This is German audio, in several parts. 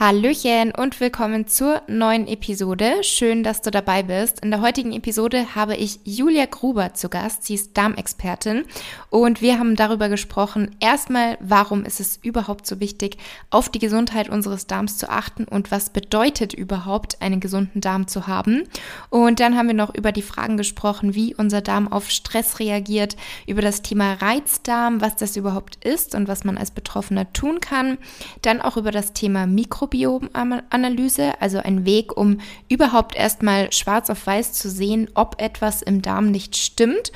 Hallöchen und willkommen zur neuen Episode. Schön, dass du dabei bist. In der heutigen Episode habe ich Julia Gruber zu Gast. Sie ist Darmexpertin und wir haben darüber gesprochen, erstmal, warum ist es überhaupt so wichtig, auf die Gesundheit unseres Darms zu achten und was bedeutet überhaupt, einen gesunden Darm zu haben. Und dann haben wir noch über die Fragen gesprochen, wie unser Darm auf Stress reagiert, über das Thema Reizdarm, was das überhaupt ist und was man als Betroffener tun kann. Dann auch über das Thema Mikro Mikrobiomanalyse, also ein Weg, um überhaupt erstmal schwarz auf weiß zu sehen, ob etwas im Darm nicht stimmt.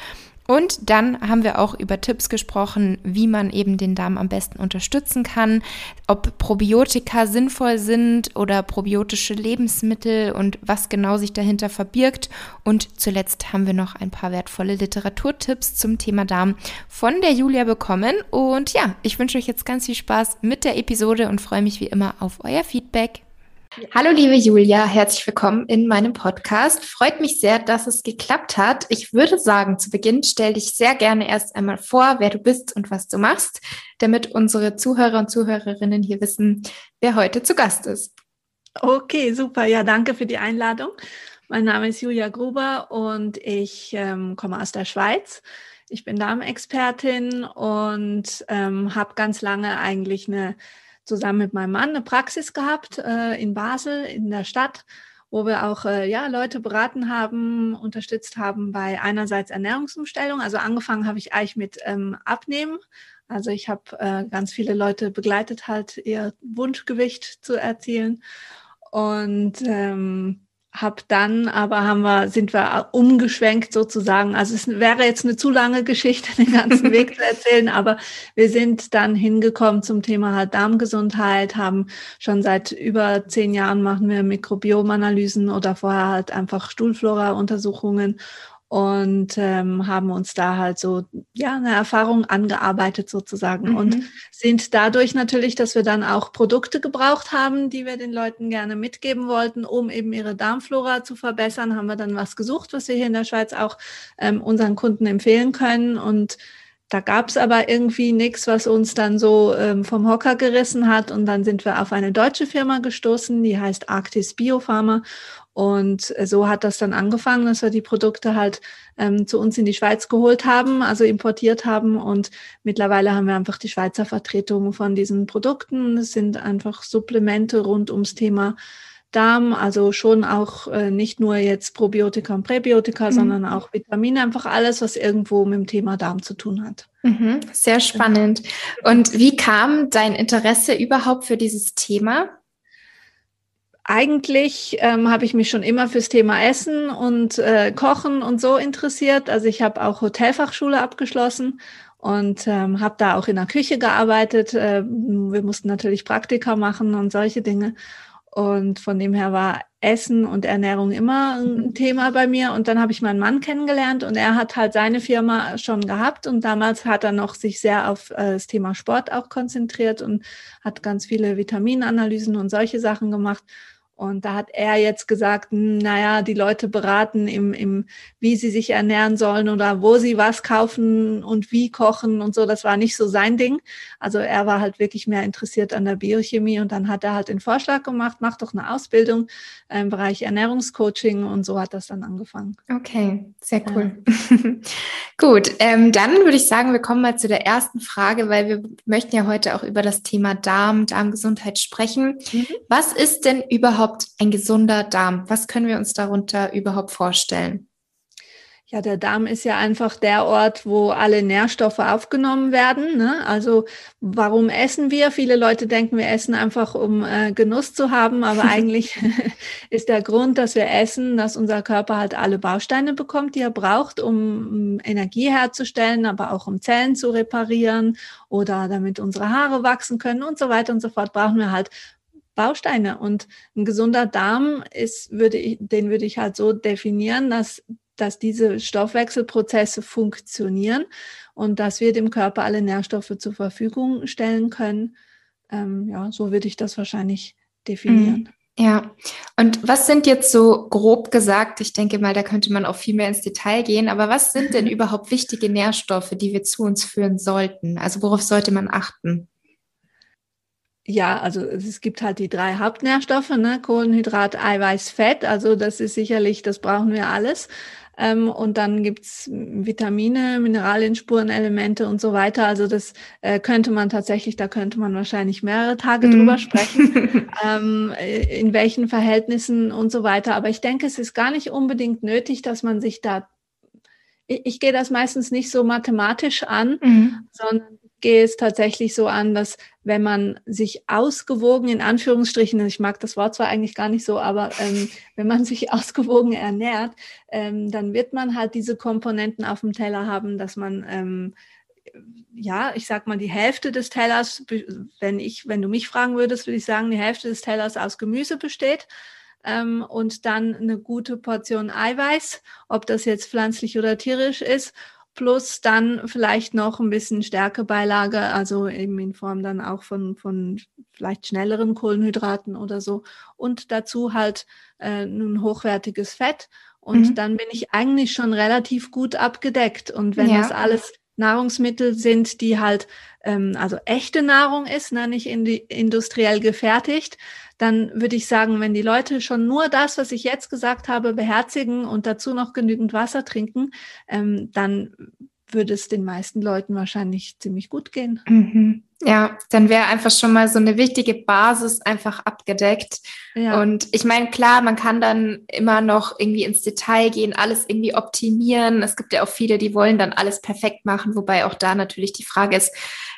Und dann haben wir auch über Tipps gesprochen, wie man eben den Darm am besten unterstützen kann, ob Probiotika sinnvoll sind oder probiotische Lebensmittel und was genau sich dahinter verbirgt. Und zuletzt haben wir noch ein paar wertvolle Literaturtipps zum Thema Darm von der Julia bekommen. Und ja, ich wünsche euch jetzt ganz viel Spaß mit der Episode und freue mich wie immer auf euer Feedback. Hallo liebe Julia, herzlich willkommen in meinem Podcast. Freut mich sehr, dass es geklappt hat. Ich würde sagen, zu Beginn stell dich sehr gerne erst einmal vor, wer du bist und was du machst, damit unsere Zuhörer und Zuhörerinnen hier wissen, wer heute zu Gast ist. Okay, super. Ja, danke für die Einladung. Mein Name ist Julia Gruber und ich ähm, komme aus der Schweiz. Ich bin Darmexpertin und ähm, habe ganz lange eigentlich eine zusammen mit meinem Mann eine Praxis gehabt äh, in Basel, in der Stadt, wo wir auch äh, ja, Leute beraten haben, unterstützt haben bei einerseits Ernährungsumstellung. Also angefangen habe ich eigentlich mit ähm, Abnehmen. Also ich habe äh, ganz viele Leute begleitet, halt ihr Wunschgewicht zu erzielen. Und ähm, hab dann, aber haben wir, sind wir umgeschwenkt sozusagen. Also es wäre jetzt eine zu lange Geschichte, den ganzen Weg zu erzählen, aber wir sind dann hingekommen zum Thema halt Darmgesundheit, haben schon seit über zehn Jahren machen wir Mikrobiomanalysen oder vorher halt einfach Stuhlflora-Untersuchungen und ähm, haben uns da halt so ja eine Erfahrung angearbeitet sozusagen mhm. und sind dadurch natürlich, dass wir dann auch Produkte gebraucht haben, die wir den Leuten gerne mitgeben wollten, um eben ihre Darmflora zu verbessern, haben wir dann was gesucht, was wir hier in der Schweiz auch ähm, unseren Kunden empfehlen können und da gab es aber irgendwie nichts, was uns dann so ähm, vom Hocker gerissen hat. Und dann sind wir auf eine deutsche Firma gestoßen, die heißt Arctis Biopharma. Und so hat das dann angefangen, dass wir die Produkte halt ähm, zu uns in die Schweiz geholt haben, also importiert haben. Und mittlerweile haben wir einfach die Schweizer Vertretung von diesen Produkten. Es sind einfach Supplemente rund ums Thema Darm, also schon auch äh, nicht nur jetzt Probiotika und Präbiotika, mhm. sondern auch Vitamine, einfach alles, was irgendwo mit dem Thema Darm zu tun hat. Mhm, sehr spannend. Und wie kam dein Interesse überhaupt für dieses Thema? eigentlich ähm, habe ich mich schon immer fürs Thema Essen und äh, Kochen und so interessiert. Also ich habe auch Hotelfachschule abgeschlossen und ähm, habe da auch in der Küche gearbeitet. Äh, wir mussten natürlich Praktika machen und solche Dinge. Und von dem her war Essen und Ernährung immer ein mhm. Thema bei mir. Und dann habe ich meinen Mann kennengelernt und er hat halt seine Firma schon gehabt. Und damals hat er noch sich sehr auf äh, das Thema Sport auch konzentriert und hat ganz viele Vitaminanalysen und solche Sachen gemacht. Und da hat er jetzt gesagt, hm, naja, die Leute beraten im, im, wie sie sich ernähren sollen oder wo sie was kaufen und wie kochen und so. Das war nicht so sein Ding. Also er war halt wirklich mehr interessiert an der Biochemie und dann hat er halt den Vorschlag gemacht, mach doch eine Ausbildung im Bereich Ernährungscoaching und so hat das dann angefangen. Okay, sehr cool. Ja. Gut, ähm, dann würde ich sagen, wir kommen mal zu der ersten Frage, weil wir möchten ja heute auch über das Thema Darm, Darmgesundheit sprechen. Mhm. Was ist denn überhaupt überhaupt ein gesunder Darm? Was können wir uns darunter überhaupt vorstellen? Ja, der Darm ist ja einfach der Ort, wo alle Nährstoffe aufgenommen werden. Ne? Also warum essen wir? Viele Leute denken, wir essen einfach, um äh, Genuss zu haben, aber eigentlich ist der Grund, dass wir essen, dass unser Körper halt alle Bausteine bekommt, die er braucht, um, um Energie herzustellen, aber auch um Zellen zu reparieren oder damit unsere Haare wachsen können und so weiter und so fort, brauchen wir halt Bausteine. Und ein gesunder Darm ist, würde ich, den würde ich halt so definieren, dass, dass diese Stoffwechselprozesse funktionieren und dass wir dem Körper alle Nährstoffe zur Verfügung stellen können. Ähm, ja, so würde ich das wahrscheinlich definieren. Mhm. Ja, und was sind jetzt so grob gesagt, ich denke mal, da könnte man auch viel mehr ins Detail gehen, aber was sind denn überhaupt wichtige Nährstoffe, die wir zu uns führen sollten? Also worauf sollte man achten? Ja, also es gibt halt die drei Hauptnährstoffe, ne? Kohlenhydrat, Eiweiß, Fett. Also das ist sicherlich, das brauchen wir alles. Ähm, und dann gibt's Vitamine, Mineralien, Spurenelemente und so weiter. Also das äh, könnte man tatsächlich, da könnte man wahrscheinlich mehrere Tage mm. drüber sprechen, ähm, in welchen Verhältnissen und so weiter. Aber ich denke, es ist gar nicht unbedingt nötig, dass man sich da ich, ich gehe das meistens nicht so mathematisch an, mhm. sondern gehe es tatsächlich so an, dass wenn man sich ausgewogen, in Anführungsstrichen, ich mag das Wort zwar eigentlich gar nicht so, aber ähm, wenn man sich ausgewogen ernährt, ähm, dann wird man halt diese Komponenten auf dem Teller haben, dass man ähm, ja, ich sag mal, die Hälfte des Tellers, wenn ich, wenn du mich fragen würdest, würde ich sagen, die Hälfte des Tellers aus Gemüse besteht ähm, und dann eine gute Portion Eiweiß, ob das jetzt pflanzlich oder tierisch ist plus dann vielleicht noch ein bisschen Stärkebeilage, also eben in Form dann auch von, von vielleicht schnelleren Kohlenhydraten oder so. Und dazu halt äh, ein hochwertiges Fett. Und mhm. dann bin ich eigentlich schon relativ gut abgedeckt. Und wenn ja. das alles Nahrungsmittel sind, die halt ähm, also echte Nahrung ist, ne, nicht in industriell gefertigt, dann würde ich sagen, wenn die Leute schon nur das, was ich jetzt gesagt habe, beherzigen und dazu noch genügend Wasser trinken, ähm, dann würde es den meisten Leuten wahrscheinlich ziemlich gut gehen. Mhm. Ja, dann wäre einfach schon mal so eine wichtige Basis einfach abgedeckt. Ja. Und ich meine, klar, man kann dann immer noch irgendwie ins Detail gehen, alles irgendwie optimieren. Es gibt ja auch viele, die wollen dann alles perfekt machen, wobei auch da natürlich die Frage ist,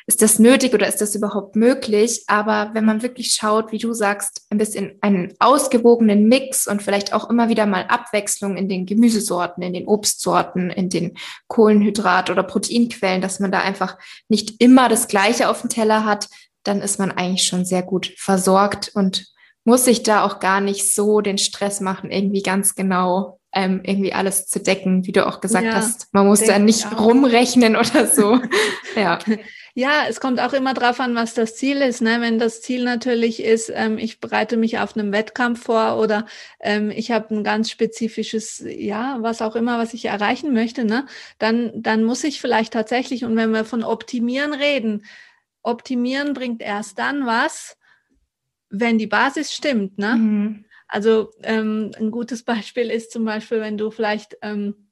ist das nötig oder ist das überhaupt möglich? Aber wenn man wirklich schaut, wie du sagst, ein bisschen einen ausgewogenen Mix und vielleicht auch immer wieder mal Abwechslung in den Gemüsesorten, in den Obstsorten, in den Kohlenhydrat- oder Proteinquellen, dass man da einfach nicht immer das Gleiche auf dem Teller hat, dann ist man eigentlich schon sehr gut versorgt und muss sich da auch gar nicht so den Stress machen, irgendwie ganz genau ähm, irgendwie alles zu decken, wie du auch gesagt ja, hast. Man muss da nicht rumrechnen oder so. ja. Ja, es kommt auch immer drauf an, was das Ziel ist. Ne? Wenn das Ziel natürlich ist, ähm, ich bereite mich auf einem Wettkampf vor oder ähm, ich habe ein ganz spezifisches, ja, was auch immer, was ich erreichen möchte, ne? dann, dann muss ich vielleicht tatsächlich, und wenn wir von Optimieren reden, Optimieren bringt erst dann was, wenn die Basis stimmt. Ne? Mhm. Also ähm, ein gutes Beispiel ist zum Beispiel, wenn du vielleicht ähm,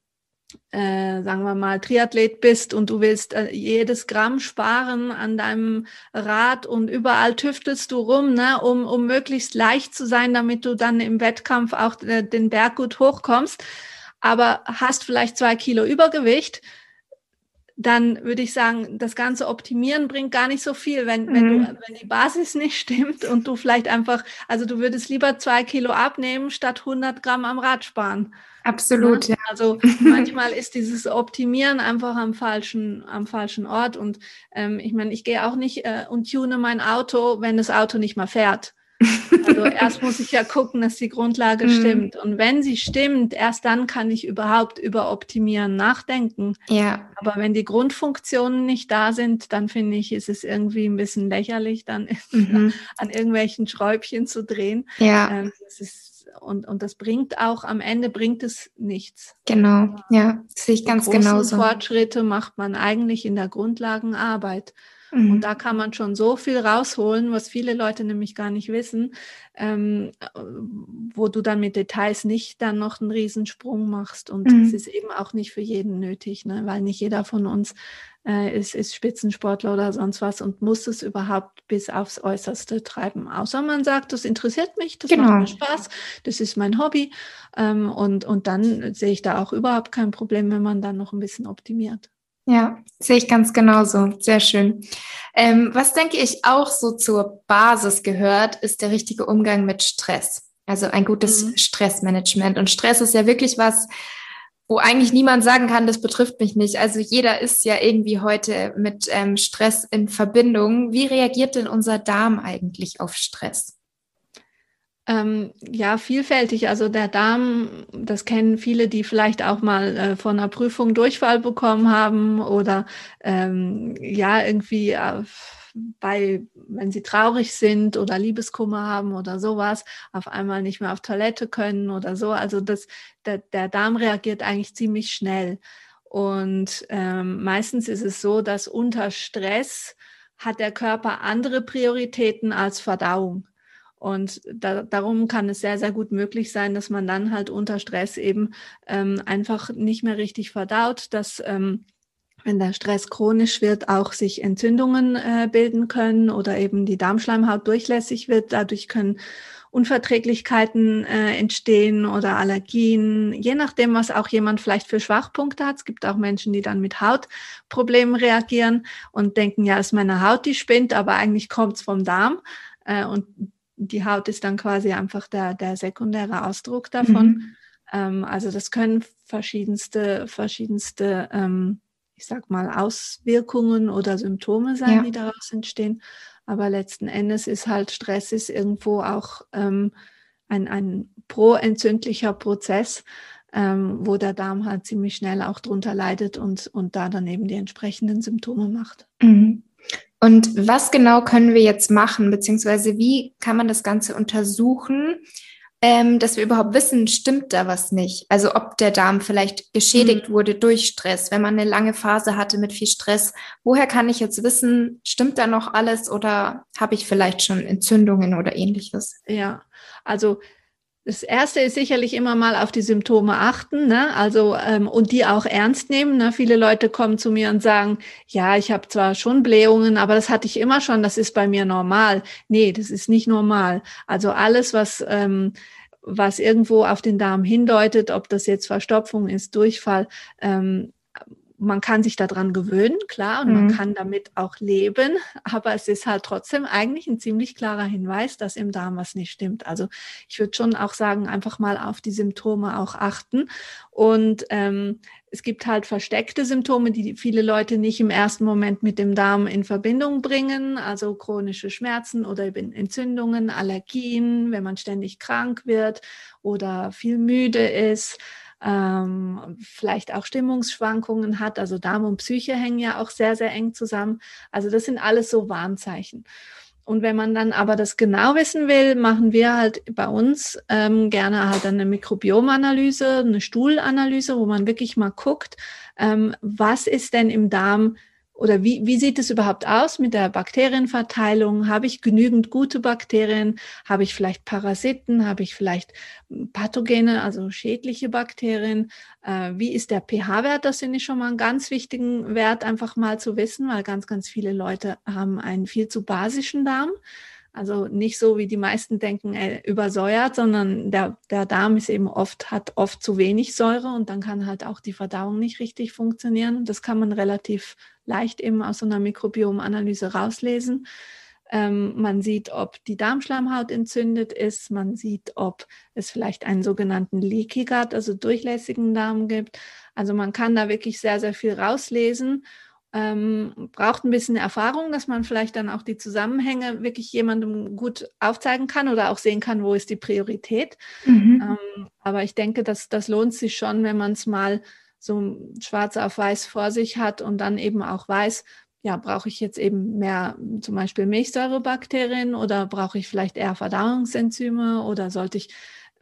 äh, sagen wir mal, Triathlet bist und du willst äh, jedes Gramm sparen an deinem Rad und überall tüftelst du rum, ne, um, um möglichst leicht zu sein, damit du dann im Wettkampf auch äh, den Berg gut hochkommst, aber hast vielleicht zwei Kilo Übergewicht, dann würde ich sagen, das ganze Optimieren bringt gar nicht so viel, wenn, mhm. wenn, du, mhm. wenn die Basis nicht stimmt und du vielleicht einfach, also du würdest lieber zwei Kilo abnehmen, statt 100 Gramm am Rad sparen. Absolut, ja. Also manchmal ist dieses Optimieren einfach am falschen, am falschen Ort. Und ähm, ich meine, ich gehe auch nicht äh, und tune mein Auto, wenn das Auto nicht mal fährt. Also erst muss ich ja gucken, dass die Grundlage mhm. stimmt. Und wenn sie stimmt, erst dann kann ich überhaupt über Optimieren nachdenken. Ja. Aber wenn die Grundfunktionen nicht da sind, dann finde ich, ist es irgendwie ein bisschen lächerlich, dann mhm. an irgendwelchen Schräubchen zu drehen. Ja. Ähm, das ist und, und das bringt auch, am Ende bringt es nichts. Genau, ja, sehe ich ganz genauso. Fortschritte macht man eigentlich in der Grundlagenarbeit. Mhm. Und da kann man schon so viel rausholen, was viele Leute nämlich gar nicht wissen, ähm, wo du dann mit Details nicht dann noch einen Riesensprung machst. Und es mhm. ist eben auch nicht für jeden nötig, ne? weil nicht jeder von uns äh, ist, ist Spitzensportler oder sonst was und muss es überhaupt bis aufs Äußerste treiben. Außer man sagt, das interessiert mich, das genau. macht mir Spaß, das ist mein Hobby. Ähm, und, und dann sehe ich da auch überhaupt kein Problem, wenn man dann noch ein bisschen optimiert. Ja, sehe ich ganz genauso. Sehr schön. Ähm, was denke ich auch so zur Basis gehört, ist der richtige Umgang mit Stress. Also ein gutes mhm. Stressmanagement. Und Stress ist ja wirklich was, wo eigentlich niemand sagen kann, das betrifft mich nicht. Also jeder ist ja irgendwie heute mit ähm, Stress in Verbindung. Wie reagiert denn unser Darm eigentlich auf Stress? Ähm, ja, vielfältig. Also der Darm, das kennen viele, die vielleicht auch mal äh, von einer Prüfung Durchfall bekommen haben oder ähm, ja, irgendwie äh, bei, wenn sie traurig sind oder Liebeskummer haben oder sowas, auf einmal nicht mehr auf Toilette können oder so. Also das, der, der Darm reagiert eigentlich ziemlich schnell. Und ähm, meistens ist es so, dass unter Stress hat der Körper andere Prioritäten als Verdauung. Und da, darum kann es sehr, sehr gut möglich sein, dass man dann halt unter Stress eben ähm, einfach nicht mehr richtig verdaut, dass ähm, wenn der Stress chronisch wird, auch sich Entzündungen äh, bilden können oder eben die Darmschleimhaut durchlässig wird. Dadurch können Unverträglichkeiten äh, entstehen oder Allergien, je nachdem, was auch jemand vielleicht für Schwachpunkte hat. Es gibt auch Menschen, die dann mit Hautproblemen reagieren und denken, ja, ist meine Haut, die spinnt, aber eigentlich kommt es vom Darm. Äh, und die Haut ist dann quasi einfach der, der sekundäre Ausdruck davon. Mhm. Ähm, also das können verschiedenste, verschiedenste, ähm, ich sag mal, Auswirkungen oder Symptome sein, ja. die daraus entstehen. Aber letzten Endes ist halt Stress ist irgendwo auch ähm, ein, ein proentzündlicher Prozess, ähm, wo der Darm halt ziemlich schnell auch drunter leidet und, und da dann eben die entsprechenden Symptome macht. Mhm. Und was genau können wir jetzt machen, beziehungsweise wie kann man das Ganze untersuchen, ähm, dass wir überhaupt wissen, stimmt da was nicht? Also ob der Darm vielleicht geschädigt mhm. wurde durch Stress, wenn man eine lange Phase hatte mit viel Stress. Woher kann ich jetzt wissen, stimmt da noch alles oder habe ich vielleicht schon Entzündungen oder ähnliches? Ja, also das erste ist sicherlich immer mal auf die Symptome achten, ne? also ähm, und die auch ernst nehmen. Ne? Viele Leute kommen zu mir und sagen, ja, ich habe zwar schon Blähungen, aber das hatte ich immer schon, das ist bei mir normal. Nee, das ist nicht normal. Also alles, was ähm, was irgendwo auf den Darm hindeutet, ob das jetzt Verstopfung ist, Durchfall, ähm, man kann sich daran gewöhnen, klar, und mhm. man kann damit auch leben, aber es ist halt trotzdem eigentlich ein ziemlich klarer Hinweis, dass im Darm was nicht stimmt. Also ich würde schon auch sagen, einfach mal auf die Symptome auch achten. Und ähm, es gibt halt versteckte Symptome, die viele Leute nicht im ersten Moment mit dem Darm in Verbindung bringen, also chronische Schmerzen oder Entzündungen, Allergien, wenn man ständig krank wird oder viel müde ist ähm, vielleicht auch Stimmungsschwankungen hat. Also Darm und Psyche hängen ja auch sehr, sehr eng zusammen. Also das sind alles so Warnzeichen. Und wenn man dann aber das genau wissen will, machen wir halt bei uns ähm, gerne halt eine Mikrobiomanalyse, eine Stuhlanalyse, wo man wirklich mal guckt, ähm, was ist denn im Darm oder wie, wie sieht es überhaupt aus mit der Bakterienverteilung? Habe ich genügend gute Bakterien? Habe ich vielleicht Parasiten? Habe ich vielleicht Pathogene, also schädliche Bakterien? Äh, wie ist der pH-Wert? Das finde ich schon mal einen ganz wichtigen Wert, einfach mal zu wissen, weil ganz, ganz viele Leute haben einen viel zu basischen Darm. Also nicht so, wie die meisten denken, äh, übersäuert, sondern der, der Darm ist eben oft, hat oft zu wenig Säure und dann kann halt auch die Verdauung nicht richtig funktionieren. Das kann man relativ leicht eben aus so einer Mikrobiomanalyse rauslesen. Ähm, man sieht, ob die Darmschleimhaut entzündet ist. Man sieht, ob es vielleicht einen sogenannten Leaky Gut, also durchlässigen Darm gibt. Also man kann da wirklich sehr, sehr viel rauslesen. Ähm, braucht ein bisschen Erfahrung, dass man vielleicht dann auch die Zusammenhänge wirklich jemandem gut aufzeigen kann oder auch sehen kann, wo ist die Priorität. Mhm. Ähm, aber ich denke, dass das lohnt sich schon, wenn man es mal so schwarz auf weiß vor sich hat und dann eben auch weiß, ja, brauche ich jetzt eben mehr zum Beispiel Milchsäurebakterien oder brauche ich vielleicht eher Verdauungsenzyme oder sollte ich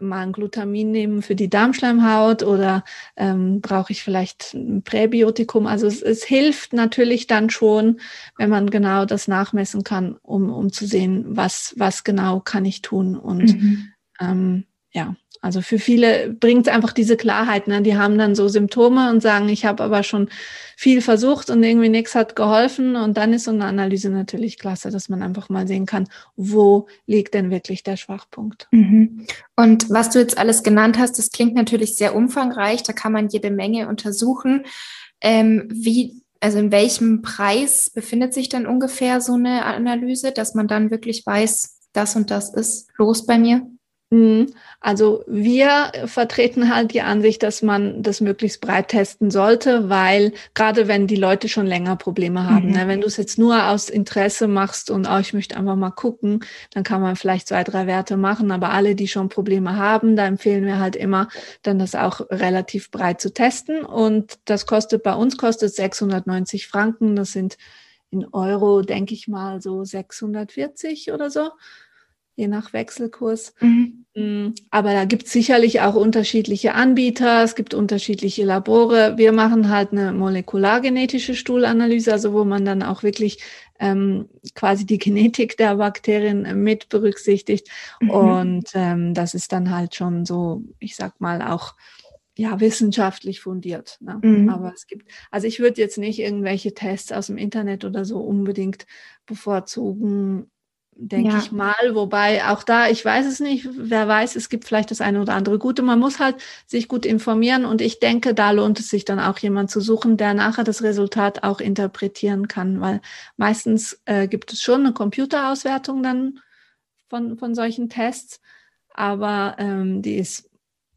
mal ein Glutamin nehmen für die Darmschleimhaut oder ähm, brauche ich vielleicht ein Präbiotikum. Also es, es, hilft natürlich dann schon, wenn man genau das nachmessen kann, um, um zu sehen, was, was genau kann ich tun. Und mhm. ähm, ja, also für viele bringt es einfach diese Klarheit. Ne? Die haben dann so Symptome und sagen, ich habe aber schon viel versucht und irgendwie nichts hat geholfen. Und dann ist so eine Analyse natürlich klasse, dass man einfach mal sehen kann, wo liegt denn wirklich der Schwachpunkt. Mhm. Und was du jetzt alles genannt hast, das klingt natürlich sehr umfangreich. Da kann man jede Menge untersuchen. Ähm, wie also in welchem Preis befindet sich dann ungefähr so eine Analyse, dass man dann wirklich weiß, das und das ist los bei mir? Mhm. Also wir vertreten halt die Ansicht, dass man das möglichst breit testen sollte, weil gerade wenn die Leute schon länger Probleme haben, mhm. ne, wenn du es jetzt nur aus Interesse machst und oh, ich möchte einfach mal gucken, dann kann man vielleicht zwei, drei Werte machen, aber alle, die schon Probleme haben, da empfehlen wir halt immer, dann das auch relativ breit zu testen und das kostet bei uns kostet 690 Franken, das sind in Euro, denke ich mal, so 640 oder so je nach Wechselkurs. Mhm. Mm, aber da gibt es sicherlich auch unterschiedliche Anbieter, es gibt unterschiedliche Labore. Wir machen halt eine molekulargenetische Stuhlanalyse, also wo man dann auch wirklich ähm, quasi die Genetik der Bakterien mit berücksichtigt. Mhm. Und ähm, das ist dann halt schon so, ich sag mal, auch ja, wissenschaftlich fundiert. Ne? Mhm. Aber es gibt, also ich würde jetzt nicht irgendwelche Tests aus dem Internet oder so unbedingt bevorzugen, denke ja. ich mal. Wobei auch da, ich weiß es nicht, wer weiß, es gibt vielleicht das eine oder andere Gute. Man muss halt sich gut informieren und ich denke, da lohnt es sich dann auch jemand zu suchen, der nachher das Resultat auch interpretieren kann, weil meistens äh, gibt es schon eine Computerauswertung dann von, von solchen Tests, aber ähm, die ist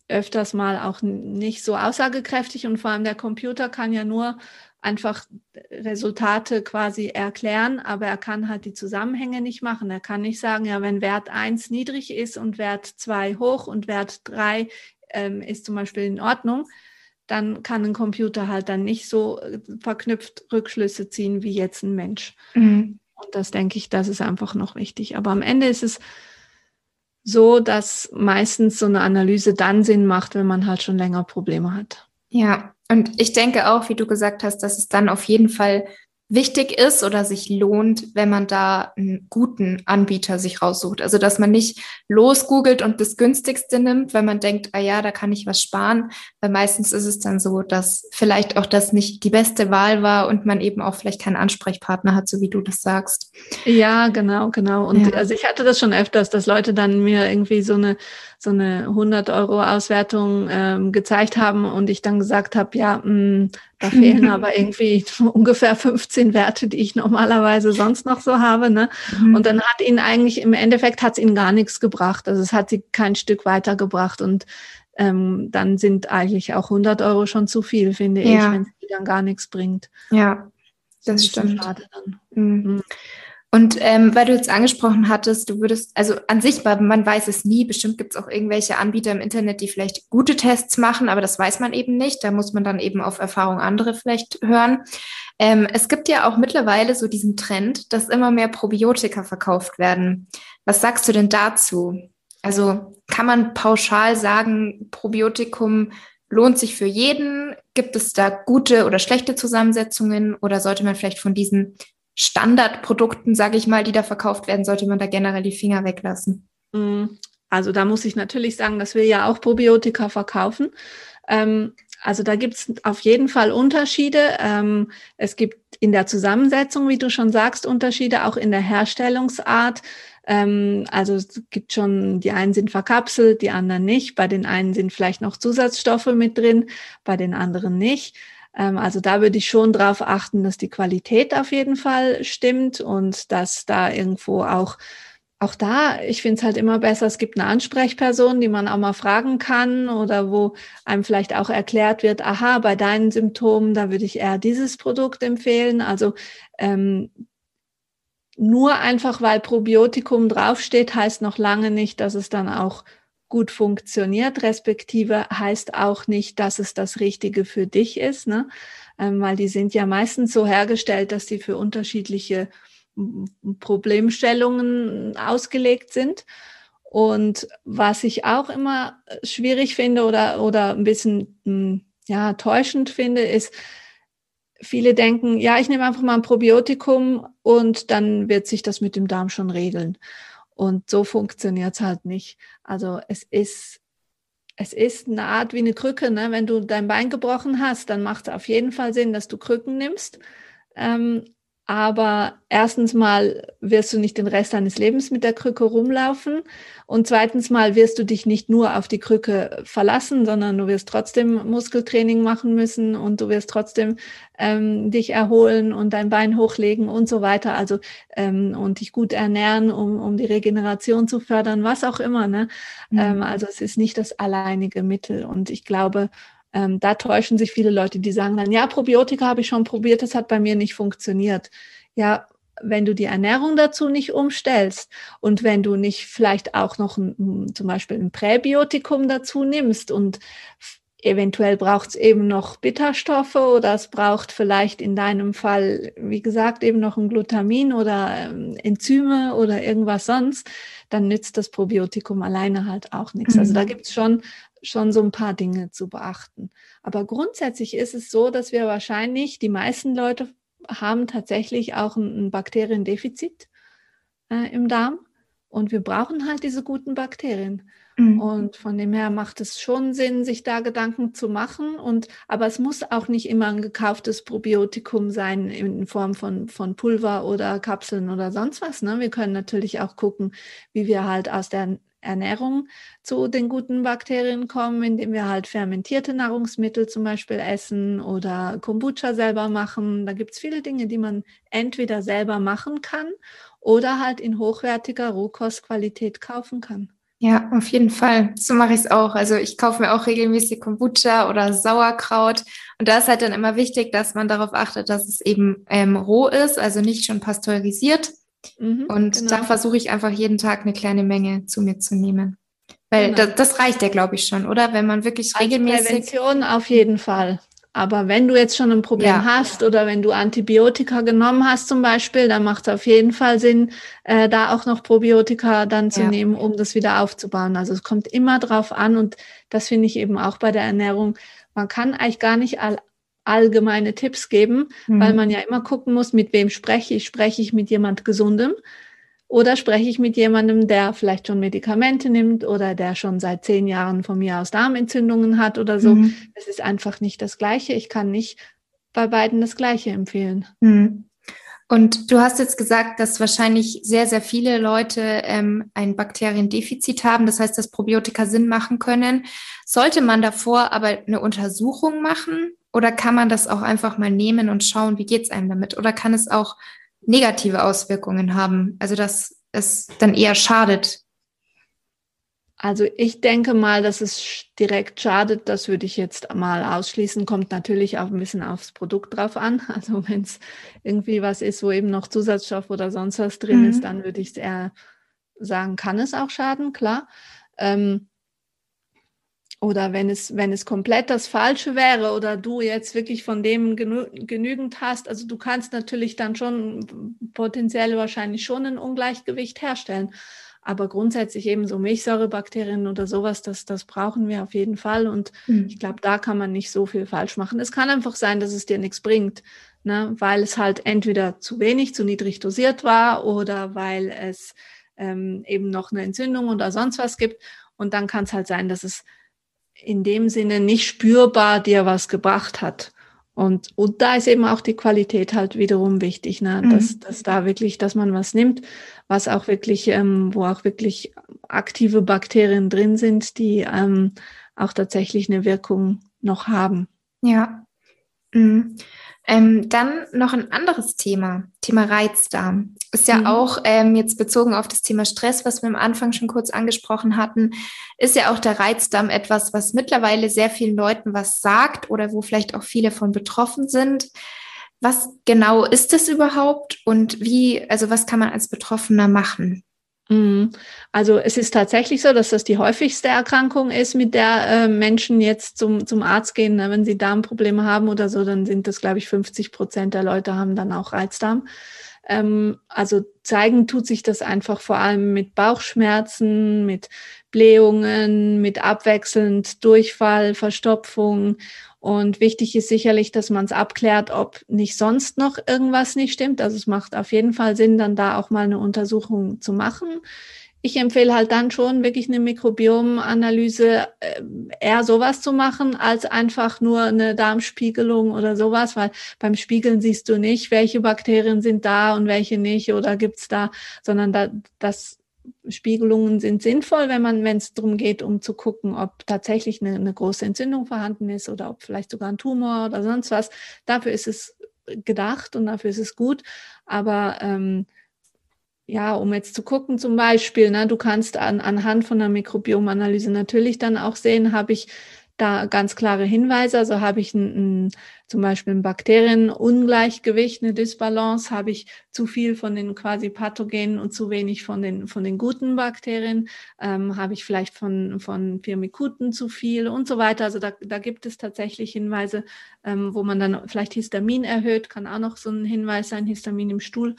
öfters mal auch nicht so aussagekräftig und vor allem der Computer kann ja nur einfach Resultate quasi erklären, aber er kann halt die Zusammenhänge nicht machen. Er kann nicht sagen, ja, wenn Wert 1 niedrig ist und Wert 2 hoch und Wert 3 ähm, ist zum Beispiel in Ordnung, dann kann ein Computer halt dann nicht so äh, verknüpft Rückschlüsse ziehen wie jetzt ein Mensch. Mhm. Und das denke ich, das ist einfach noch wichtig. Aber am Ende ist es so, dass meistens so eine Analyse dann Sinn macht, wenn man halt schon länger Probleme hat. Ja, und ich denke auch, wie du gesagt hast, dass es dann auf jeden Fall wichtig ist oder sich lohnt, wenn man da einen guten Anbieter sich raussucht. Also dass man nicht losgoogelt und das günstigste nimmt, weil man denkt, ah ja, da kann ich was sparen. Weil meistens ist es dann so, dass vielleicht auch das nicht die beste Wahl war und man eben auch vielleicht keinen Ansprechpartner hat, so wie du das sagst. Ja, genau, genau. Und ja. also ich hatte das schon öfters, dass Leute dann mir irgendwie so eine so eine 100 Euro Auswertung ähm, gezeigt haben und ich dann gesagt habe, ja, mh, mm, da fehlen aber irgendwie ungefähr 15 Werte, die ich normalerweise sonst noch so habe. Ne? Mhm. Und dann hat ihnen eigentlich im Endeffekt hat es ihnen gar nichts gebracht. Also es hat sie kein Stück weitergebracht und ähm, dann sind eigentlich auch 100 Euro schon zu viel, finde ja. ich, wenn es dann gar nichts bringt. Ja, das, das stimmt. Schade dann. Mhm. Mhm. Und ähm, weil du jetzt angesprochen hattest, du würdest, also an sich, man weiß es nie, bestimmt gibt es auch irgendwelche Anbieter im Internet, die vielleicht gute Tests machen, aber das weiß man eben nicht. Da muss man dann eben auf Erfahrung andere vielleicht hören. Ähm, es gibt ja auch mittlerweile so diesen Trend, dass immer mehr Probiotika verkauft werden. Was sagst du denn dazu? Also kann man pauschal sagen, Probiotikum lohnt sich für jeden? Gibt es da gute oder schlechte Zusammensetzungen oder sollte man vielleicht von diesen Standardprodukten, sage ich mal, die da verkauft werden, sollte man da generell die Finger weglassen. Mm, also da muss ich natürlich sagen, dass wir ja auch Probiotika verkaufen. Ähm, also da gibt es auf jeden Fall Unterschiede. Ähm, es gibt in der Zusammensetzung, wie du schon sagst, Unterschiede, auch in der Herstellungsart. Ähm, also es gibt schon, die einen sind verkapselt, die anderen nicht. Bei den einen sind vielleicht noch Zusatzstoffe mit drin, bei den anderen nicht. Ähm, also da würde ich schon darauf achten, dass die Qualität auf jeden Fall stimmt und dass da irgendwo auch auch da, ich finde es halt immer besser, es gibt eine Ansprechperson, die man auch mal fragen kann oder wo einem vielleicht auch erklärt wird, aha, bei deinen Symptomen, da würde ich eher dieses Produkt empfehlen. Also ähm, nur einfach, weil Probiotikum draufsteht, heißt noch lange nicht, dass es dann auch gut funktioniert, respektive heißt auch nicht, dass es das Richtige für dich ist, ne? Ähm, weil die sind ja meistens so hergestellt, dass die für unterschiedliche Problemstellungen ausgelegt sind. Und was ich auch immer schwierig finde oder, oder ein bisschen ja, täuschend finde, ist, viele denken, ja, ich nehme einfach mal ein Probiotikum und dann wird sich das mit dem Darm schon regeln. Und so funktioniert es halt nicht. Also es ist, es ist eine Art wie eine Krücke. Ne? Wenn du dein Bein gebrochen hast, dann macht es auf jeden Fall Sinn, dass du Krücken nimmst. Ähm, aber erstens mal wirst du nicht den Rest deines Lebens mit der Krücke rumlaufen und zweitens mal wirst du dich nicht nur auf die Krücke verlassen, sondern du wirst trotzdem Muskeltraining machen müssen und du wirst trotzdem ähm, dich erholen und dein Bein hochlegen und so weiter. Also ähm, und dich gut ernähren, um, um die Regeneration zu fördern, was auch immer. Ne? Mhm. Ähm, also es ist nicht das alleinige Mittel und ich glaube, ähm, da täuschen sich viele Leute, die sagen dann, ja, Probiotika habe ich schon probiert, das hat bei mir nicht funktioniert. Ja, wenn du die Ernährung dazu nicht umstellst und wenn du nicht vielleicht auch noch ein, zum Beispiel ein Präbiotikum dazu nimmst und eventuell braucht es eben noch Bitterstoffe oder es braucht vielleicht in deinem Fall, wie gesagt, eben noch ein Glutamin oder ähm, Enzyme oder irgendwas sonst, dann nützt das Probiotikum alleine halt auch nichts. Also da mhm. gibt es schon schon so ein paar Dinge zu beachten. Aber grundsätzlich ist es so, dass wir wahrscheinlich, die meisten Leute haben tatsächlich auch ein, Bakteriendefizit äh, im Darm. Und wir brauchen halt diese guten Bakterien. Mhm. Und von dem her macht es schon Sinn, sich da Gedanken zu machen. Und, aber es muss auch nicht immer ein gekauftes Probiotikum sein in Form von, von Pulver oder Kapseln oder sonst was. Ne? Wir können natürlich auch gucken, wie wir halt aus der Ernährung zu den guten Bakterien kommen, indem wir halt fermentierte Nahrungsmittel zum Beispiel essen oder Kombucha selber machen. Da gibt es viele Dinge, die man entweder selber machen kann oder halt in hochwertiger Rohkostqualität kaufen kann. Ja, auf jeden Fall. So mache ich es auch. Also ich kaufe mir auch regelmäßig Kombucha oder Sauerkraut. Und da ist halt dann immer wichtig, dass man darauf achtet, dass es eben ähm, roh ist, also nicht schon pasteurisiert Mhm, und genau. da versuche ich einfach jeden Tag eine kleine Menge zu mir zu nehmen. Weil genau. das, das, reicht ja, glaube ich, schon, oder? Wenn man wirklich Als regelmäßig. Prävention auf jeden Fall. Aber wenn du jetzt schon ein Problem ja. hast oder wenn du Antibiotika genommen hast zum Beispiel, dann macht es auf jeden Fall Sinn, äh, da auch noch Probiotika dann zu ja. nehmen, um das wieder aufzubauen. Also es kommt immer drauf an und das finde ich eben auch bei der Ernährung. Man kann eigentlich gar nicht all, allgemeine Tipps geben, mhm. weil man ja immer gucken muss, mit wem spreche ich. Spreche ich mit jemand Gesundem oder spreche ich mit jemandem, der vielleicht schon Medikamente nimmt oder der schon seit zehn Jahren von mir aus Darmentzündungen hat oder so. Mhm. Es ist einfach nicht das Gleiche. Ich kann nicht bei beiden das Gleiche empfehlen. Mhm. Und du hast jetzt gesagt, dass wahrscheinlich sehr, sehr viele Leute ähm, ein Bakteriendefizit haben. Das heißt, dass Probiotika Sinn machen können. Sollte man davor aber eine Untersuchung machen? Oder kann man das auch einfach mal nehmen und schauen, wie geht es einem damit? Oder kann es auch negative Auswirkungen haben? Also, dass es dann eher schadet? Also ich denke mal, dass es direkt schadet, das würde ich jetzt mal ausschließen. Kommt natürlich auch ein bisschen aufs Produkt drauf an. Also wenn es irgendwie was ist, wo eben noch Zusatzstoff oder sonst was drin mhm. ist, dann würde ich eher sagen, kann es auch schaden, klar. Ähm, oder wenn es, wenn es komplett das Falsche wäre oder du jetzt wirklich von dem genü genügend hast, also du kannst natürlich dann schon potenziell wahrscheinlich schon ein Ungleichgewicht herstellen. Aber grundsätzlich eben so Milchsäurebakterien oder sowas, das, das brauchen wir auf jeden Fall. Und mhm. ich glaube, da kann man nicht so viel falsch machen. Es kann einfach sein, dass es dir nichts bringt, ne? weil es halt entweder zu wenig, zu niedrig dosiert war oder weil es ähm, eben noch eine Entzündung oder sonst was gibt. Und dann kann es halt sein, dass es in dem Sinne nicht spürbar dir was gebracht hat. Und, und da ist eben auch die Qualität halt wiederum wichtig, ne? Mhm. dass, dass da wirklich, dass man was nimmt, was auch wirklich, ähm, wo auch wirklich aktive Bakterien drin sind, die ähm, auch tatsächlich eine Wirkung noch haben. Ja. Mhm. Ähm, dann noch ein anderes Thema, Thema Reizdarm. Ist ja mhm. auch ähm, jetzt bezogen auf das Thema Stress, was wir am Anfang schon kurz angesprochen hatten, ist ja auch der Reizdarm etwas, was mittlerweile sehr vielen Leuten was sagt oder wo vielleicht auch viele von betroffen sind. Was genau ist das überhaupt und wie, also was kann man als Betroffener machen? Mhm. Also es ist tatsächlich so, dass das die häufigste Erkrankung ist, mit der äh, Menschen jetzt zum, zum Arzt gehen. Ne? Wenn sie Darmprobleme haben oder so, dann sind das, glaube ich, 50 Prozent der Leute haben dann auch Reizdarm. Ähm, also zeigen tut sich das einfach vor allem mit Bauchschmerzen, mit Blähungen, mit abwechselnd Durchfall, Verstopfung und wichtig ist sicherlich, dass man es abklärt, ob nicht sonst noch irgendwas nicht stimmt. Also es macht auf jeden Fall Sinn, dann da auch mal eine Untersuchung zu machen. Ich empfehle halt dann schon wirklich eine Mikrobiomanalyse äh, eher sowas zu machen, als einfach nur eine Darmspiegelung oder sowas, weil beim Spiegeln siehst du nicht, welche Bakterien sind da und welche nicht oder gibt's da, sondern da, das Spiegelungen sind sinnvoll, wenn man, wenn es darum geht, um zu gucken, ob tatsächlich eine, eine, große Entzündung vorhanden ist oder ob vielleicht sogar ein Tumor oder sonst was. Dafür ist es gedacht und dafür ist es gut. Aber ähm, ja, um jetzt zu gucken, zum Beispiel, ne, du kannst an, anhand von einer Mikrobiomanalyse natürlich dann auch sehen, habe ich da ganz klare Hinweise. Also habe ich ein, ein, zum Beispiel ein Bakterienungleichgewicht, eine Disbalance, habe ich zu viel von den quasi Pathogenen und zu wenig von den, von den guten Bakterien, ähm, habe ich vielleicht von, von Firmikuten zu viel und so weiter. Also da, da gibt es tatsächlich Hinweise, ähm, wo man dann vielleicht Histamin erhöht, kann auch noch so ein Hinweis sein, Histamin im Stuhl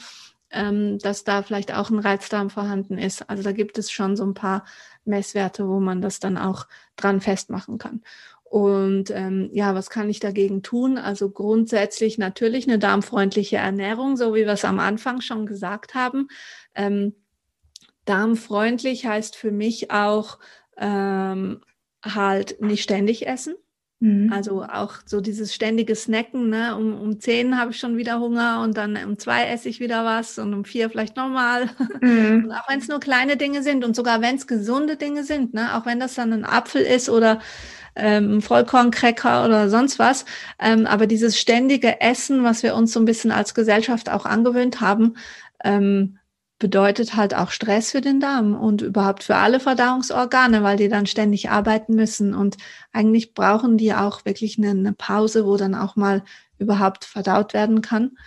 ähm, dass da vielleicht auch ein Reizdarm vorhanden ist. Also da gibt es schon so ein paar Messwerte, wo man das dann auch dran festmachen kann. Und ähm, ja, was kann ich dagegen tun? Also grundsätzlich natürlich eine darmfreundliche Ernährung, so wie wir es am Anfang schon gesagt haben. Ähm, darmfreundlich heißt für mich auch ähm, halt nicht ständig essen. Mhm. Also auch so dieses ständige Snacken, ne? um, um zehn habe ich schon wieder Hunger und dann um zwei esse ich wieder was und um vier vielleicht nochmal. Mhm. Und auch wenn es nur kleine Dinge sind und sogar wenn es gesunde Dinge sind, ne? auch wenn das dann ein Apfel ist oder ähm, Vollkorncracker oder sonst was. Ähm, aber dieses ständige Essen, was wir uns so ein bisschen als Gesellschaft auch angewöhnt haben, ähm, bedeutet halt auch Stress für den Darm und überhaupt für alle Verdauungsorgane, weil die dann ständig arbeiten müssen. Und eigentlich brauchen die auch wirklich eine, eine Pause, wo dann auch mal überhaupt verdaut werden kann.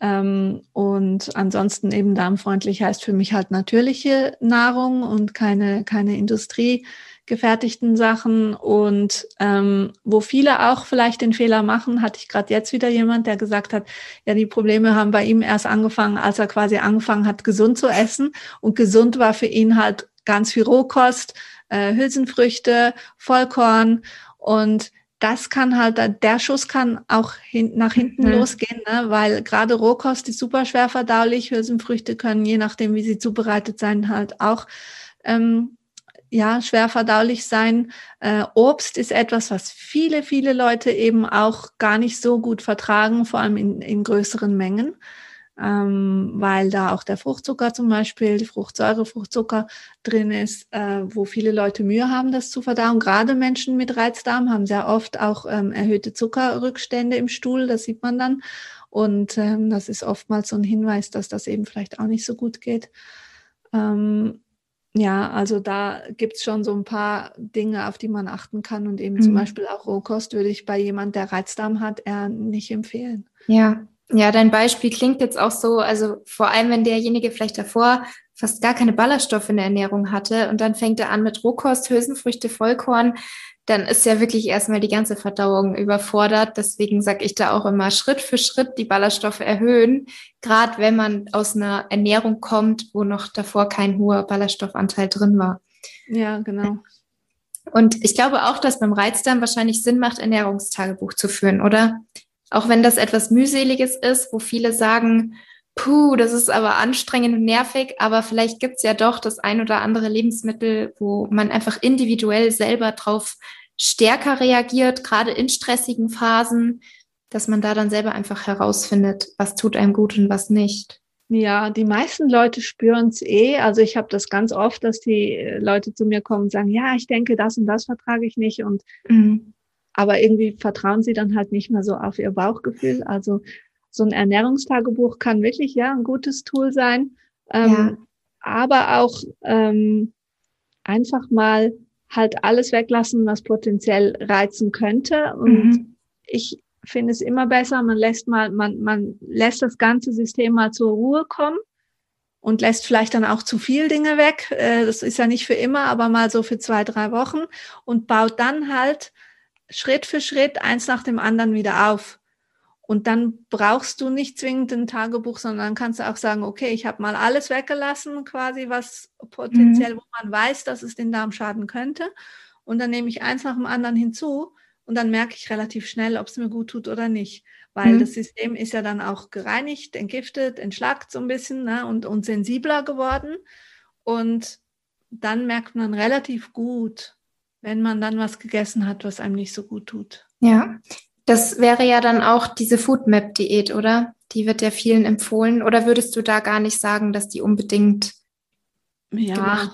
Ähm, und ansonsten eben darmfreundlich heißt für mich halt natürliche Nahrung und keine, keine Industrie gefertigten Sachen und ähm, wo viele auch vielleicht den Fehler machen, hatte ich gerade jetzt wieder jemand, der gesagt hat, ja, die Probleme haben bei ihm erst angefangen, als er quasi angefangen hat, gesund zu essen und gesund war für ihn halt ganz viel Rohkost, äh, Hülsenfrüchte, Vollkorn und das kann halt, der Schuss kann auch hin, nach hinten mhm. losgehen, ne? weil gerade Rohkost ist super schwer verdaulich. Hülsenfrüchte können, je nachdem, wie sie zubereitet sein, halt auch ähm, ja, schwer verdaulich sein. Äh, Obst ist etwas, was viele, viele Leute eben auch gar nicht so gut vertragen, vor allem in, in größeren Mengen, ähm, weil da auch der Fruchtzucker zum Beispiel, die Fruchtsäure, Fruchtzucker drin ist, äh, wo viele Leute Mühe haben, das zu verdauen. Gerade Menschen mit Reizdarm haben sehr oft auch ähm, erhöhte Zuckerrückstände im Stuhl, das sieht man dann. Und ähm, das ist oftmals so ein Hinweis, dass das eben vielleicht auch nicht so gut geht. Ähm, ja, also da gibt's schon so ein paar Dinge, auf die man achten kann. Und eben mhm. zum Beispiel auch Rohkost würde ich bei jemand, der Reizdarm hat, eher nicht empfehlen. Ja, ja, dein Beispiel klingt jetzt auch so, also vor allem, wenn derjenige vielleicht davor fast gar keine Ballaststoffe in der Ernährung hatte und dann fängt er an mit Rohkost, Hülsenfrüchte, Vollkorn, dann ist ja wirklich erstmal die ganze Verdauung überfordert. Deswegen sage ich da auch immer Schritt für Schritt die Ballaststoffe erhöhen, gerade wenn man aus einer Ernährung kommt, wo noch davor kein hoher Ballaststoffanteil drin war. Ja, genau. Und ich glaube auch, dass beim Reizdarm wahrscheinlich Sinn macht, Ernährungstagebuch zu führen, oder? Auch wenn das etwas mühseliges ist, wo viele sagen, puh, das ist aber anstrengend und nervig, aber vielleicht gibt's ja doch das ein oder andere Lebensmittel, wo man einfach individuell selber drauf stärker reagiert, gerade in stressigen Phasen, dass man da dann selber einfach herausfindet, was tut einem gut und was nicht. Ja, die meisten Leute spüren es eh. Also ich habe das ganz oft, dass die Leute zu mir kommen und sagen, ja, ich denke, das und das vertrage ich nicht. Und mhm aber irgendwie vertrauen sie dann halt nicht mehr so auf ihr Bauchgefühl. Also so ein Ernährungstagebuch kann wirklich ja ein gutes Tool sein, ähm, ja. aber auch ähm, einfach mal halt alles weglassen, was potenziell reizen könnte. Und mhm. ich finde es immer besser, man lässt mal, man, man lässt das ganze System mal zur Ruhe kommen und lässt vielleicht dann auch zu viel Dinge weg. Äh, das ist ja nicht für immer, aber mal so für zwei, drei Wochen und baut dann halt Schritt für Schritt eins nach dem anderen wieder auf. Und dann brauchst du nicht zwingend ein Tagebuch, sondern kannst du auch sagen, okay, ich habe mal alles weggelassen, quasi was potenziell, mhm. wo man weiß, dass es den Darm schaden könnte. Und dann nehme ich eins nach dem anderen hinzu und dann merke ich relativ schnell, ob es mir gut tut oder nicht. Weil mhm. das System ist ja dann auch gereinigt, entgiftet, entschlackt so ein bisschen ne, und, und sensibler geworden. Und dann merkt man relativ gut, wenn man dann was gegessen hat, was einem nicht so gut tut. Ja, das wäre ja dann auch diese Foodmap-Diät, oder? Die wird ja vielen empfohlen. Oder würdest du da gar nicht sagen, dass die unbedingt ja,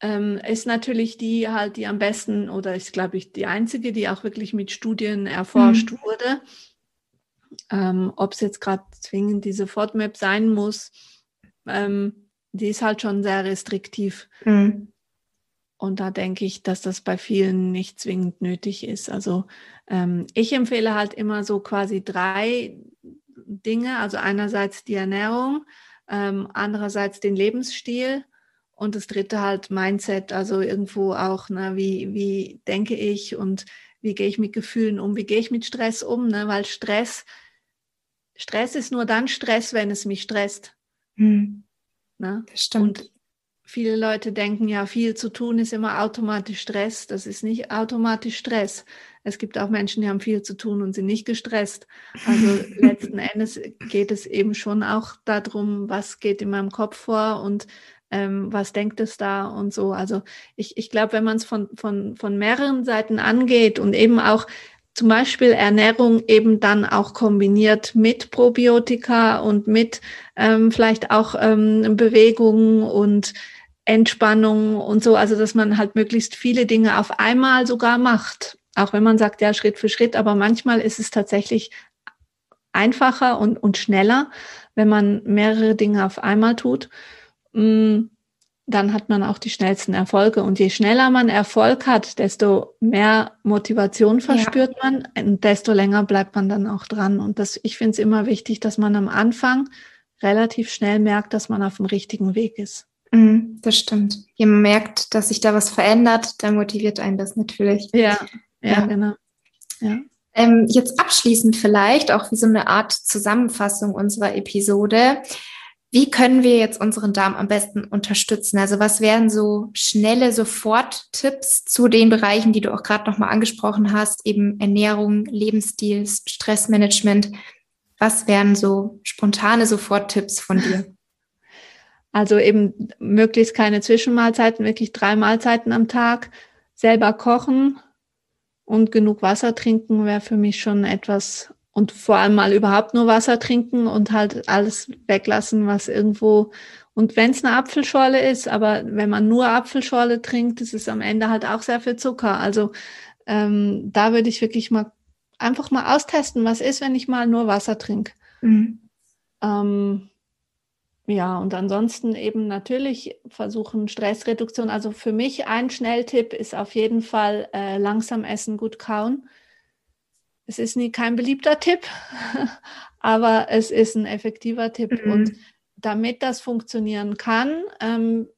ähm, ist natürlich die halt, die am besten oder ist, glaube ich, die einzige, die auch wirklich mit Studien erforscht mhm. wurde. Ähm, Ob es jetzt gerade zwingend diese FODMAP sein muss, ähm, die ist halt schon sehr restriktiv. Mhm. Und da denke ich, dass das bei vielen nicht zwingend nötig ist. Also ähm, ich empfehle halt immer so quasi drei Dinge. Also einerseits die Ernährung, ähm, andererseits den Lebensstil und das dritte halt Mindset. Also irgendwo auch, ne, wie, wie denke ich und wie gehe ich mit Gefühlen um, wie gehe ich mit Stress um, ne? weil Stress, Stress ist nur dann Stress, wenn es mich stresst. Hm. Ne? Das stimmt. Und Viele Leute denken ja, viel zu tun ist immer automatisch Stress. Das ist nicht automatisch Stress. Es gibt auch Menschen, die haben viel zu tun und sind nicht gestresst. Also letzten Endes geht es eben schon auch darum, was geht in meinem Kopf vor und ähm, was denkt es da und so. Also ich, ich glaube, wenn man es von, von, von mehreren Seiten angeht und eben auch zum Beispiel Ernährung eben dann auch kombiniert mit Probiotika und mit ähm, vielleicht auch ähm, Bewegung und Entspannung und so, also dass man halt möglichst viele Dinge auf einmal sogar macht. Auch wenn man sagt, ja, Schritt für Schritt, aber manchmal ist es tatsächlich einfacher und, und schneller, wenn man mehrere Dinge auf einmal tut. Mm, dann hat man auch die schnellsten Erfolge. Und je schneller man Erfolg hat, desto mehr Motivation verspürt ja. man und desto länger bleibt man dann auch dran. Und das, ich finde es immer wichtig, dass man am Anfang relativ schnell merkt, dass man auf dem richtigen Weg ist. Mhm, das stimmt. Je man merkt, dass sich da was verändert, dann motiviert einen das natürlich. Ja, ja, ja. genau. Ja. Ähm, jetzt abschließend vielleicht auch wie so eine Art Zusammenfassung unserer Episode. Wie können wir jetzt unseren Darm am besten unterstützen? Also was wären so schnelle Soforttipps zu den Bereichen, die du auch gerade nochmal angesprochen hast, eben Ernährung, Lebensstil, Stressmanagement? Was wären so spontane Soforttipps von dir? Also eben möglichst keine Zwischenmahlzeiten, wirklich drei Mahlzeiten am Tag, selber kochen und genug Wasser trinken wäre für mich schon etwas und vor allem mal überhaupt nur Wasser trinken und halt alles weglassen, was irgendwo und wenn es eine Apfelschorle ist, aber wenn man nur Apfelschorle trinkt, ist es am Ende halt auch sehr viel Zucker. Also ähm, da würde ich wirklich mal einfach mal austesten, was ist, wenn ich mal nur Wasser trinke. Mhm. Ähm, ja, und ansonsten eben natürlich versuchen Stressreduktion. Also für mich ein Schnelltipp ist auf jeden Fall äh, langsam essen, gut kauen. Es ist nie kein beliebter Tipp, aber es ist ein effektiver Tipp. Mhm. Und damit das funktionieren kann, ähm,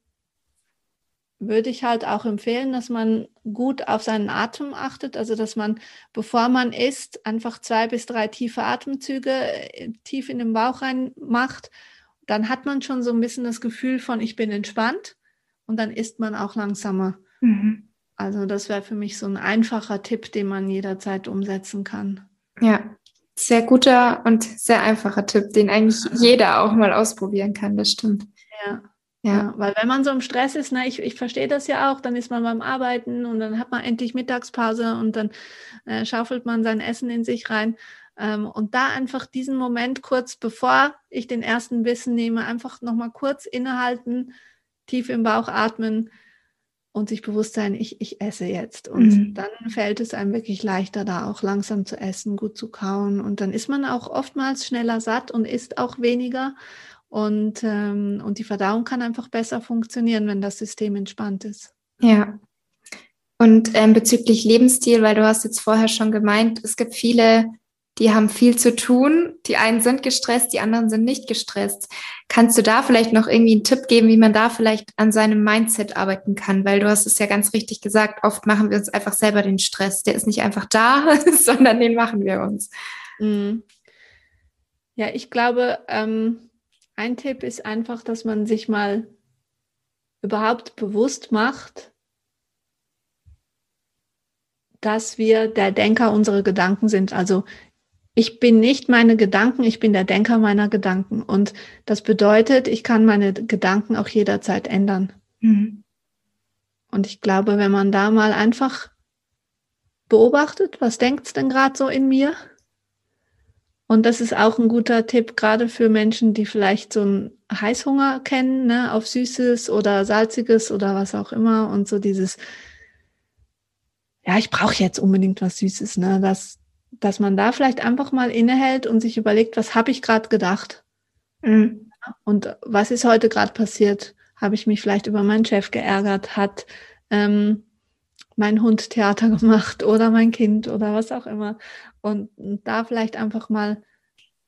würde ich halt auch empfehlen, dass man gut auf seinen Atem achtet, also dass man, bevor man isst, einfach zwei bis drei tiefe Atemzüge äh, tief in den Bauch rein macht dann hat man schon so ein bisschen das Gefühl von, ich bin entspannt und dann isst man auch langsamer. Mhm. Also das wäre für mich so ein einfacher Tipp, den man jederzeit umsetzen kann. Ja, sehr guter und sehr einfacher Tipp, den eigentlich jeder auch mal ausprobieren kann, das stimmt. Ja. Ja. ja, weil wenn man so im Stress ist, na, ich, ich verstehe das ja auch, dann ist man beim Arbeiten und dann hat man endlich Mittagspause und dann äh, schaufelt man sein Essen in sich rein. Ähm, und da einfach diesen Moment kurz, bevor ich den ersten Bissen nehme, einfach nochmal kurz innehalten, tief im Bauch atmen, und sich bewusst sein, ich, ich esse jetzt. Und mhm. dann fällt es einem wirklich leichter, da auch langsam zu essen, gut zu kauen. Und dann ist man auch oftmals schneller satt und isst auch weniger. Und, ähm, und die Verdauung kann einfach besser funktionieren, wenn das System entspannt ist. Ja. Und ähm, bezüglich Lebensstil, weil du hast jetzt vorher schon gemeint, es gibt viele die haben viel zu tun. Die einen sind gestresst, die anderen sind nicht gestresst. Kannst du da vielleicht noch irgendwie einen Tipp geben, wie man da vielleicht an seinem Mindset arbeiten kann? Weil du hast es ja ganz richtig gesagt, oft machen wir uns einfach selber den Stress. Der ist nicht einfach da, sondern den machen wir uns. Mhm. Ja, ich glaube, ähm, ein Tipp ist einfach, dass man sich mal überhaupt bewusst macht, dass wir der Denker unserer Gedanken sind. Also ich bin nicht meine Gedanken, ich bin der Denker meiner Gedanken. Und das bedeutet, ich kann meine Gedanken auch jederzeit ändern. Mhm. Und ich glaube, wenn man da mal einfach beobachtet, was denkt es denn gerade so in mir? Und das ist auch ein guter Tipp, gerade für Menschen, die vielleicht so einen Heißhunger kennen, ne, auf Süßes oder Salziges oder was auch immer. Und so dieses, ja, ich brauche jetzt unbedingt was Süßes, ne? Das, dass man da vielleicht einfach mal innehält und sich überlegt, was habe ich gerade gedacht? Mhm. Und was ist heute gerade passiert? Habe ich mich vielleicht über meinen Chef geärgert? Hat ähm, mein Hund Theater gemacht oder mein Kind oder was auch immer? Und, und da vielleicht einfach mal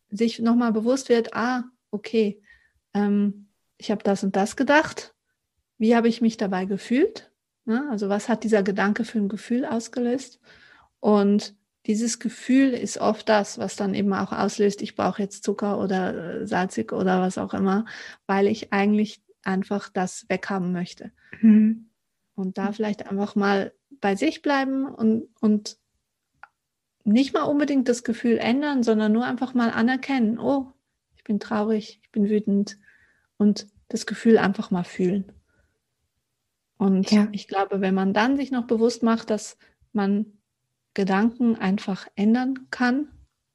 sich nochmal bewusst wird, ah, okay, ähm, ich habe das und das gedacht. Wie habe ich mich dabei gefühlt? Ja, also was hat dieser Gedanke für ein Gefühl ausgelöst? Und dieses Gefühl ist oft das, was dann eben auch auslöst, ich brauche jetzt Zucker oder äh, salzig oder was auch immer, weil ich eigentlich einfach das weghaben möchte. Mhm. Und da vielleicht einfach mal bei sich bleiben und, und nicht mal unbedingt das Gefühl ändern, sondern nur einfach mal anerkennen, oh, ich bin traurig, ich bin wütend und das Gefühl einfach mal fühlen. Und ja. ich glaube, wenn man dann sich noch bewusst macht, dass man Gedanken einfach ändern kann,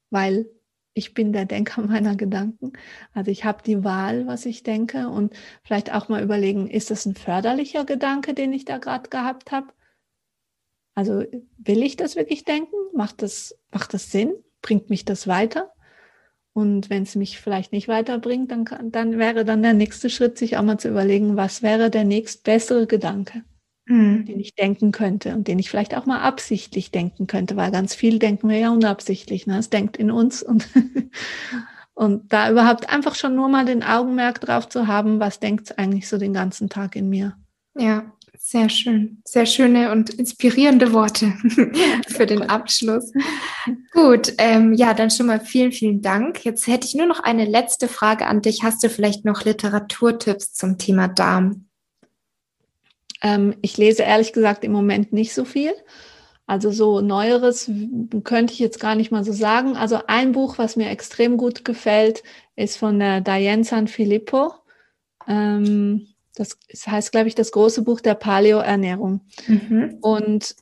weil ich bin der Denker meiner Gedanken. Also ich habe die Wahl, was ich denke und vielleicht auch mal überlegen, ist das ein förderlicher Gedanke, den ich da gerade gehabt habe? Also will ich das wirklich denken? Macht das, macht das Sinn? Bringt mich das weiter? Und wenn es mich vielleicht nicht weiterbringt, dann, kann, dann wäre dann der nächste Schritt, sich auch mal zu überlegen, was wäre der nächst bessere Gedanke? Mhm. den ich denken könnte und den ich vielleicht auch mal absichtlich denken könnte, weil ganz viel denken wir ja unabsichtlich. Ne? Es denkt in uns und, und da überhaupt einfach schon nur mal den Augenmerk drauf zu haben, was denkt es eigentlich so den ganzen Tag in mir. Ja, sehr schön. Sehr schöne und inspirierende Worte für den Abschluss. Gut, ähm, ja, dann schon mal vielen, vielen Dank. Jetzt hätte ich nur noch eine letzte Frage an dich. Hast du vielleicht noch Literaturtipps zum Thema Darm? Ähm, ich lese ehrlich gesagt im Moment nicht so viel. Also so Neueres könnte ich jetzt gar nicht mal so sagen. Also ein Buch, was mir extrem gut gefällt, ist von der Diane San Filippo. Ähm, das heißt, glaube ich, das große Buch der Paleo-Ernährung. Mhm. Und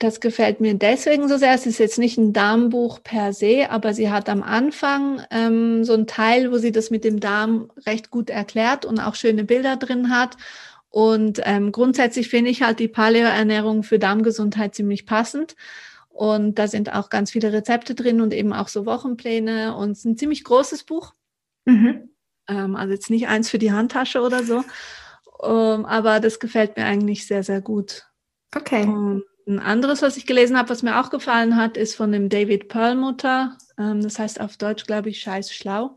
das gefällt mir deswegen so sehr. Es ist jetzt nicht ein Darmbuch per se, aber sie hat am Anfang ähm, so einen Teil, wo sie das mit dem Darm recht gut erklärt und auch schöne Bilder drin hat. Und ähm, grundsätzlich finde ich halt die Paleo-Ernährung für Darmgesundheit ziemlich passend. Und da sind auch ganz viele Rezepte drin und eben auch so Wochenpläne. Und es ist ein ziemlich großes Buch. Mhm. Ähm, also jetzt nicht eins für die Handtasche oder so. Ähm, aber das gefällt mir eigentlich sehr, sehr gut. Okay. Und ein anderes, was ich gelesen habe, was mir auch gefallen hat, ist von dem David Perlmutter. Ähm, das heißt auf Deutsch, glaube ich, Scheiß schlau.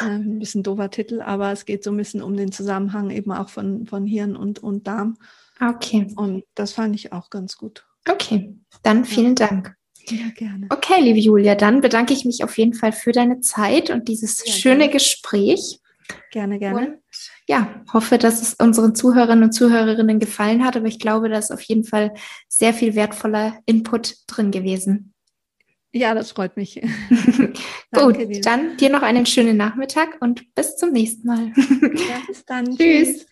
Äh, ein bisschen doofer Titel, aber es geht so ein bisschen um den Zusammenhang eben auch von, von Hirn und, und Darm. Okay. Und das fand ich auch ganz gut. Okay, dann vielen ja. Dank. Ja, gerne. Okay, liebe Julia, dann bedanke ich mich auf jeden Fall für deine Zeit und dieses ja, schöne gerne. Gespräch. Gerne, gerne. Und ja, hoffe, dass es unseren Zuhörern und Zuhörerinnen gefallen hat, aber ich glaube, da ist auf jeden Fall sehr viel wertvoller Input drin gewesen. Ja, das freut mich. Gut, dir. dann dir noch einen schönen Nachmittag und bis zum nächsten Mal. ja, bis dann. Tschüss.